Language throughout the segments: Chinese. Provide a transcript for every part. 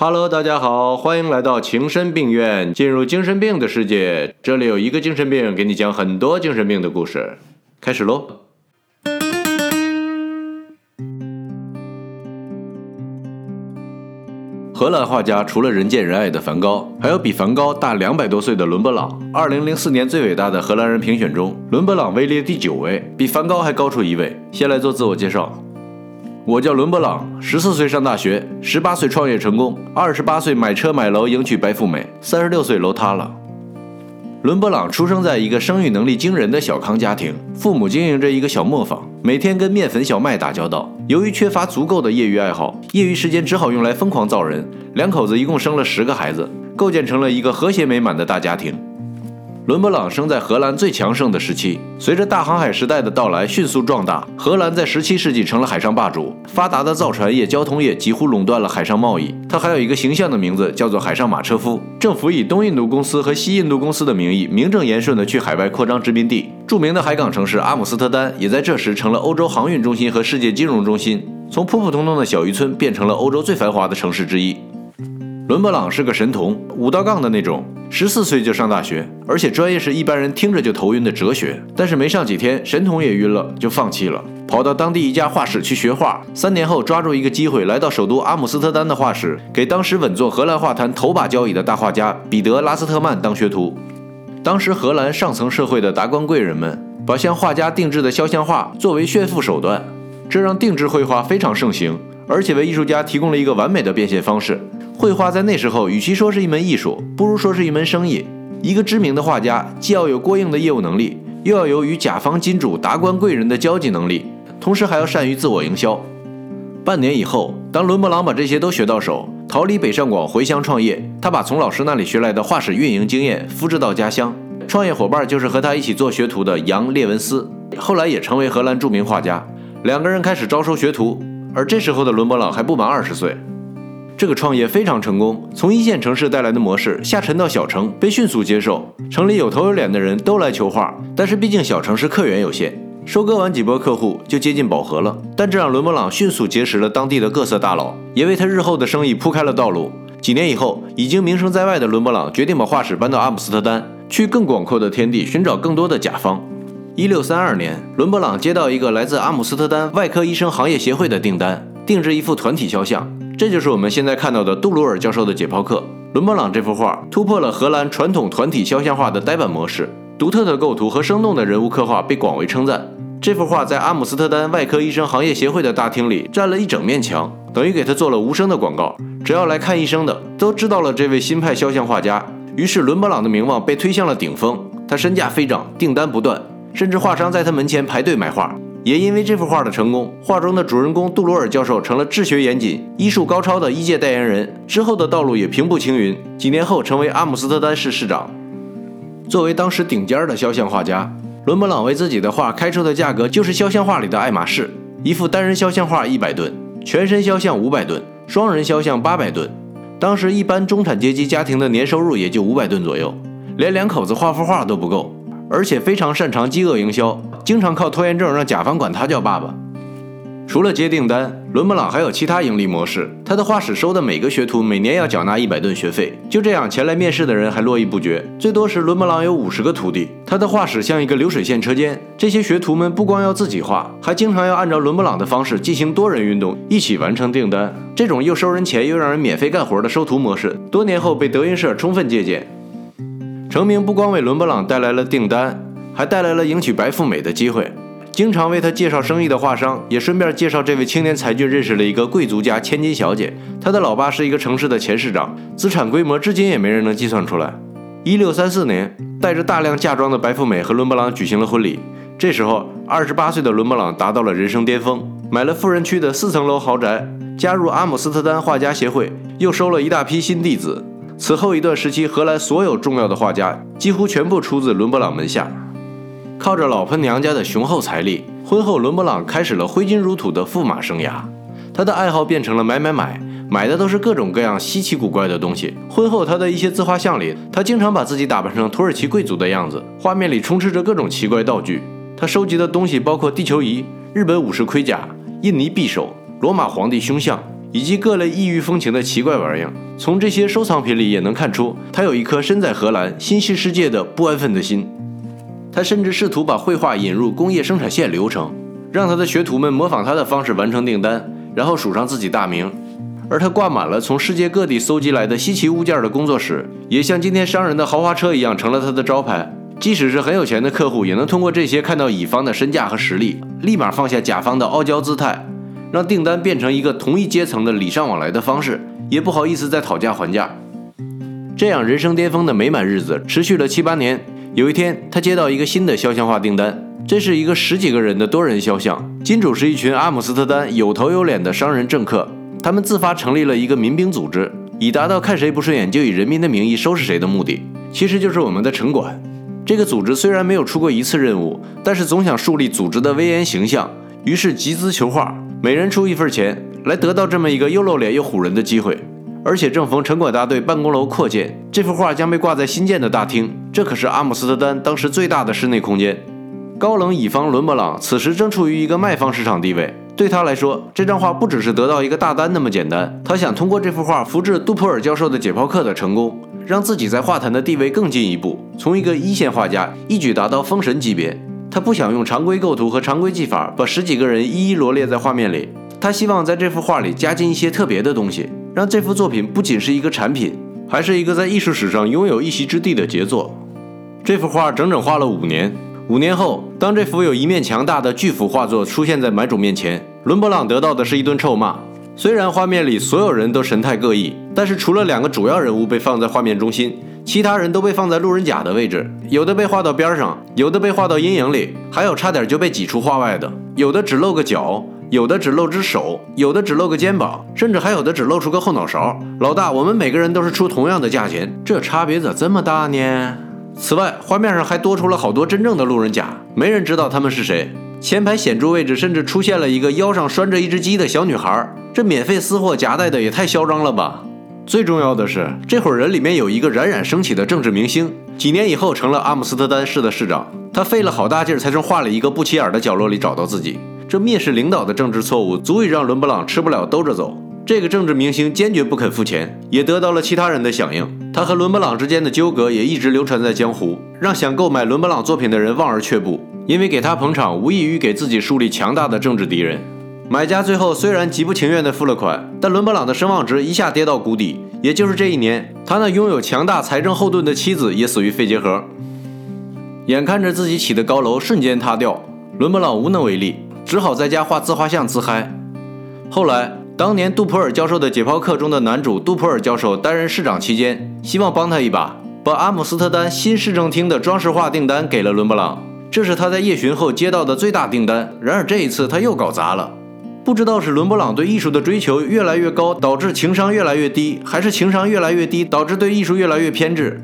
Hello，大家好，欢迎来到情深病院，进入精神病的世界。这里有一个精神病，给你讲很多精神病的故事。开始喽。荷兰画家除了人见人爱的梵高，还有比梵高大两百多岁的伦勃朗。二零零四年最伟大的荷兰人评选中，伦勃朗位列第九位，比梵高还高出一位。先来做自我介绍，我叫伦勃朗，十四岁上大学，十八岁创业成功，二十八岁买车买楼迎娶白富美，三十六岁楼塌了。伦勃朗出生在一个生育能力惊人的小康家庭，父母经营着一个小磨坊，每天跟面粉小麦打交道。由于缺乏足够的业余爱好，业余时间只好用来疯狂造人。两口子一共生了十个孩子，构建成了一个和谐美满的大家庭。伦勃朗生在荷兰最强盛的时期，随着大航海时代的到来，迅速壮大。荷兰在17世纪成了海上霸主，发达的造船业、交通业几乎垄断了海上贸易。他还有一个形象的名字，叫做海上马车夫。政府以东印度公司和西印度公司的名义，名正言顺地去海外扩张殖民地。著名的海港城市阿姆斯特丹也在这时成了欧洲航运中心和世界金融中心，从普普通通的小渔村变成了欧洲最繁华的城市之一。伦勃朗是个神童，五道杠的那种。十四岁就上大学，而且专业是一般人听着就头晕的哲学。但是没上几天，神童也晕了，就放弃了，跑到当地一家画室去学画。三年后，抓住一个机会，来到首都阿姆斯特丹的画室，给当时稳坐荷兰画坛头把交椅的大画家彼得·拉斯特曼当学徒。当时荷兰上层社会的达官贵人们，把向画家定制的肖像画作为炫富手段，这让定制绘画非常盛行，而且为艺术家提供了一个完美的变现方式。绘画在那时候，与其说是一门艺术，不如说是一门生意。一个知名的画家，既要有过硬的业务能力，又要有与甲方金主、达官贵人的交际能力，同时还要善于自我营销。半年以后，当伦勃朗把这些都学到手，逃离北上广回乡创业。他把从老师那里学来的画室运营经验复制到家乡。创业伙伴就是和他一起做学徒的杨列文斯，后来也成为荷兰著名画家。两个人开始招收学徒，而这时候的伦勃朗还不满二十岁。这个创业非常成功，从一线城市带来的模式下沉到小城，被迅速接受。城里有头有脸的人都来求画，但是毕竟小城市客源有限，收割完几波客户就接近饱和了。但这让伦勃朗迅速结识了当地的各色大佬，也为他日后的生意铺开了道路。几年以后，已经名声在外的伦勃朗决定把画室搬到阿姆斯特丹，去更广阔的天地寻找更多的甲方。一六三二年，伦勃朗接到一个来自阿姆斯特丹外科医生行业协会的订单，定制一幅团体肖像。这就是我们现在看到的杜鲁尔教授的解剖课。伦勃朗这幅画突破了荷兰传统团体肖像画的呆板模式，独特的构图和生动的人物刻画被广为称赞。这幅画在阿姆斯特丹外科医生行业协会的大厅里占了一整面墙，等于给他做了无声的广告。只要来看医生的都知道了这位新派肖像画家，于是伦勃朗的名望被推向了顶峰，他身价飞涨，订单不断，甚至画商在他门前排队买画。也因为这幅画的成功，画中的主人公杜鲁尔教授成了治学严谨、医术高超的医界代言人。之后的道路也平步青云，几年后成为阿姆斯特丹市市长。作为当时顶尖的肖像画家，伦勃朗为自己的画开出的价格就是肖像画里的爱马仕。一幅单人肖像画一百吨，全身肖像五百吨，双人肖像八百吨。当时一般中产阶级家庭的年收入也就五百吨左右，连两口子画幅画都不够。而且非常擅长饥饿营销，经常靠拖延症让甲方管他叫爸爸。除了接订单，伦勃朗还有其他盈利模式。他的画室收的每个学徒每年要缴纳一百吨学费，就这样前来面试的人还络绎不绝。最多时，伦勃朗有五十个徒弟。他的画室像一个流水线车间，这些学徒们不光要自己画，还经常要按照伦勃朗的方式进行多人运动，一起完成订单。这种又收人钱又让人免费干活的收徒模式，多年后被德云社充分借鉴。成名不光为伦勃朗带来了订单，还带来了迎娶白富美的机会。经常为他介绍生意的画商，也顺便介绍这位青年才俊认识了一个贵族家千金小姐。他的老爸是一个城市的前市长，资产规模至今也没人能计算出来。一六三四年，带着大量嫁妆的白富美和伦勃朗举行了婚礼。这时候，二十八岁的伦勃朗达到了人生巅峰，买了富人区的四层楼豪宅，加入阿姆斯特丹画家协会，又收了一大批新弟子。此后一段时期，荷兰所有重要的画家几乎全部出自伦勃朗门下。靠着老婆娘家的雄厚财力，婚后伦勃朗开始了挥金如土的驸马生涯。他的爱好变成了买买买，买的都是各种各样稀奇古怪的东西。婚后，他的一些自画像里，他经常把自己打扮成土耳其贵族的样子，画面里充斥着各种奇怪道具。他收集的东西包括地球仪、日本武士盔甲、印尼匕首、罗马皇帝胸像。以及各类异域风情的奇怪玩意儿。从这些收藏品里也能看出，他有一颗身在荷兰心系世界的不安分的心。他甚至试图把绘画引入工业生产线流程，让他的学徒们模仿他的方式完成订单，然后署上自己大名。而他挂满了从世界各地搜集来的稀奇物件的工作室，也像今天商人的豪华车一样，成了他的招牌。即使是很有钱的客户，也能通过这些看到乙方的身价和实力，立马放下甲方的傲娇姿态，让订单变成一个同一阶层的礼尚往来的方式，也不好意思再讨价还价。这样人生巅峰的美满日子持续了七八年。有一天，他接到一个新的肖像画订单，这是一个十几个人的多人肖像，金主是一群阿姆斯特丹有头有脸的商人政客。他们自发成立了一个民兵组织，以达到看谁不顺眼就以人民的名义收拾谁的目的。其实就是我们的城管。这个组织虽然没有出过一次任务，但是总想树立组织的威严形象，于是集资求画，每人出一份钱，来得到这么一个又露脸又唬人的机会。而且正逢城管大队办公楼扩建，这幅画将被挂在新建的大厅，这可是阿姆斯特丹当时最大的室内空间。高冷乙方伦勃朗此时正处于一个卖方市场地位。对他来说，这张画不只是得到一个大单那么简单，他想通过这幅画复制杜普尔教授的解剖课的成功，让自己在画坛的地位更进一步，从一个一线画家一举达到封神级别。他不想用常规构图和常规技法把十几个人一一罗列在画面里，他希望在这幅画里加进一些特别的东西，让这幅作品不仅是一个产品，还是一个在艺术史上拥有一席之地的杰作。这幅画整整画了五年。五年后，当这幅有一面墙大的巨幅画作出现在买主面前，伦勃朗得到的是一顿臭骂。虽然画面里所有人都神态各异，但是除了两个主要人物被放在画面中心，其他人都被放在路人甲的位置。有的被画到边上，有的被画到阴影里，还有差点就被挤出画外的。有的只露个脚，有的只露只手，有的只露个肩膀，甚至还有的只露出个后脑勺。老大，我们每个人都是出同样的价钱，这差别咋这么大呢？此外，画面上还多出了好多真正的路人甲，没人知道他们是谁。前排显著位置甚至出现了一个腰上拴着一只鸡的小女孩，这免费私货夹带的也太嚣张了吧！最重要的是，这伙人里面有一个冉冉升起的政治明星，几年以后成了阿姆斯特丹市的市长。他费了好大劲儿才从画了一个不起眼的角落里找到自己。这蔑视领导的政治错误，足以让伦勃朗吃不了兜着走。这个政治明星坚决不肯付钱，也得到了其他人的响应。他和伦勃朗之间的纠葛也一直流传在江湖，让想购买伦勃朗作品的人望而却步。因为给他捧场，无异于给自己树立强大的政治敌人。买家最后虽然极不情愿地付了款，但伦勃朗的声望值一下跌到谷底。也就是这一年，他那拥有强大财政后盾的妻子也死于肺结核。眼看着自己起的高楼瞬间塌掉，伦勃朗无能为力，只好在家画自画像自嗨。后来。当年杜普尔教授的解剖课中的男主杜普尔教授担任市长期间，希望帮他一把，把阿姆斯特丹新市政厅的装饰画订单给了伦勃朗。这是他在夜巡后接到的最大订单。然而这一次他又搞砸了。不知道是伦勃朗对艺术的追求越来越高，导致情商越来越低，还是情商越来越低，导致对艺术越来越偏执。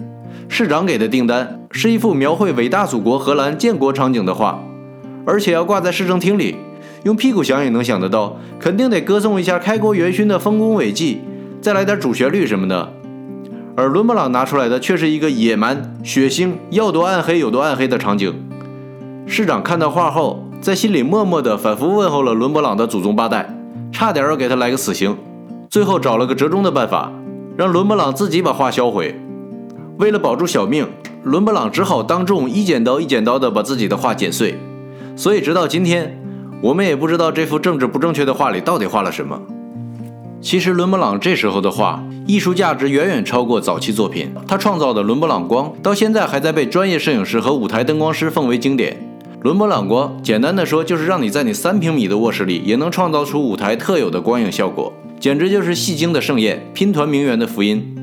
市长给的订单是一幅描绘伟大祖国荷兰建国场景的画，而且要挂在市政厅里。用屁股想也能想得到，肯定得歌颂一下开国元勋的丰功伟绩，再来点主旋律什么的。而伦勃朗拿出来的却是一个野蛮、血腥、要多暗黑有多暗黑的场景。市长看到画后，在心里默默地反复问候了伦勃朗的祖宗八代，差点要给他来个死刑。最后找了个折中的办法，让伦勃朗自己把画销毁。为了保住小命，伦勃朗只好当众一剪刀一剪刀地把自己的画剪碎。所以直到今天。我们也不知道这幅政治不正确的画里到底画了什么。其实伦勃朗这时候的画艺术价值远远超过早期作品。他创造的伦勃朗光到现在还在被专业摄影师和舞台灯光师奉为经典。伦勃朗光简单的说就是让你在你三平米的卧室里也能创造出舞台特有的光影效果，简直就是戏精的盛宴，拼团名媛的福音。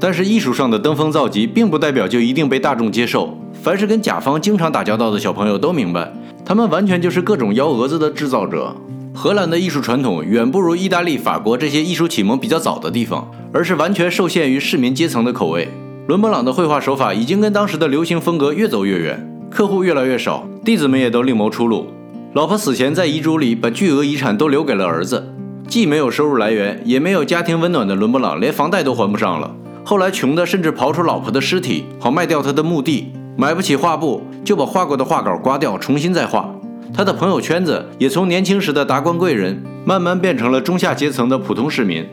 但是艺术上的登峰造极并不代表就一定被大众接受。凡是跟甲方经常打交道的小朋友都明白。他们完全就是各种幺蛾子的制造者。荷兰的艺术传统远不如意大利、法国这些艺术启蒙比较早的地方，而是完全受限于市民阶层的口味。伦勃朗的绘画手法已经跟当时的流行风格越走越远，客户越来越少，弟子们也都另谋出路。老婆死前在遗嘱里把巨额遗产都留给了儿子，既没有收入来源，也没有家庭温暖的伦勃朗连房贷都还不上了。后来穷的甚至刨出老婆的尸体，好卖掉他的墓地。买不起画布，就把画过的画稿刮掉，重新再画。他的朋友圈子也从年轻时的达官贵人，慢慢变成了中下阶层的普通市民。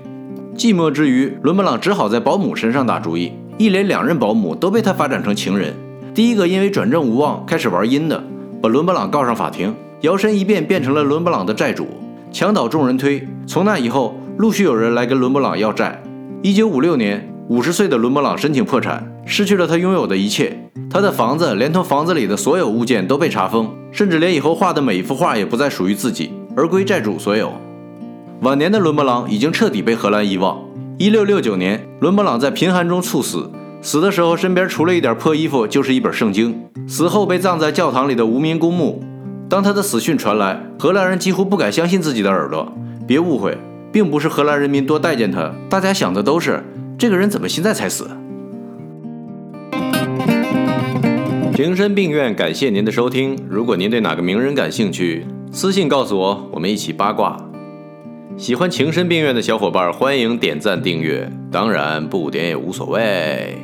寂寞之余，伦勃朗只好在保姆身上打主意，一连两任保姆都被他发展成情人。第一个因为转正无望开始玩阴的，把伦勃朗告上法庭，摇身一变变成了伦勃朗的债主，墙倒众人推。从那以后，陆续有人来跟伦勃朗要债。一九五六年，五十岁的伦勃朗申请破产，失去了他拥有的一切，他的房子连同房子里的所有物件都被查封，甚至连以后画的每一幅画也不再属于自己，而归债主所有。晚年的伦勃朗已经彻底被荷兰遗忘。一六六九年，伦勃朗在贫寒中猝死。死的时候，身边除了一点破衣服，就是一本圣经。死后被葬在教堂里的无名公墓。当他的死讯传来，荷兰人几乎不敢相信自己的耳朵。别误会，并不是荷兰人民多待见他，大家想的都是这个人怎么现在才死。情深病院，感谢您的收听。如果您对哪个名人感兴趣，私信告诉我，我们一起八卦。喜欢情深病院的小伙伴，欢迎点赞订阅，当然不点也无所谓。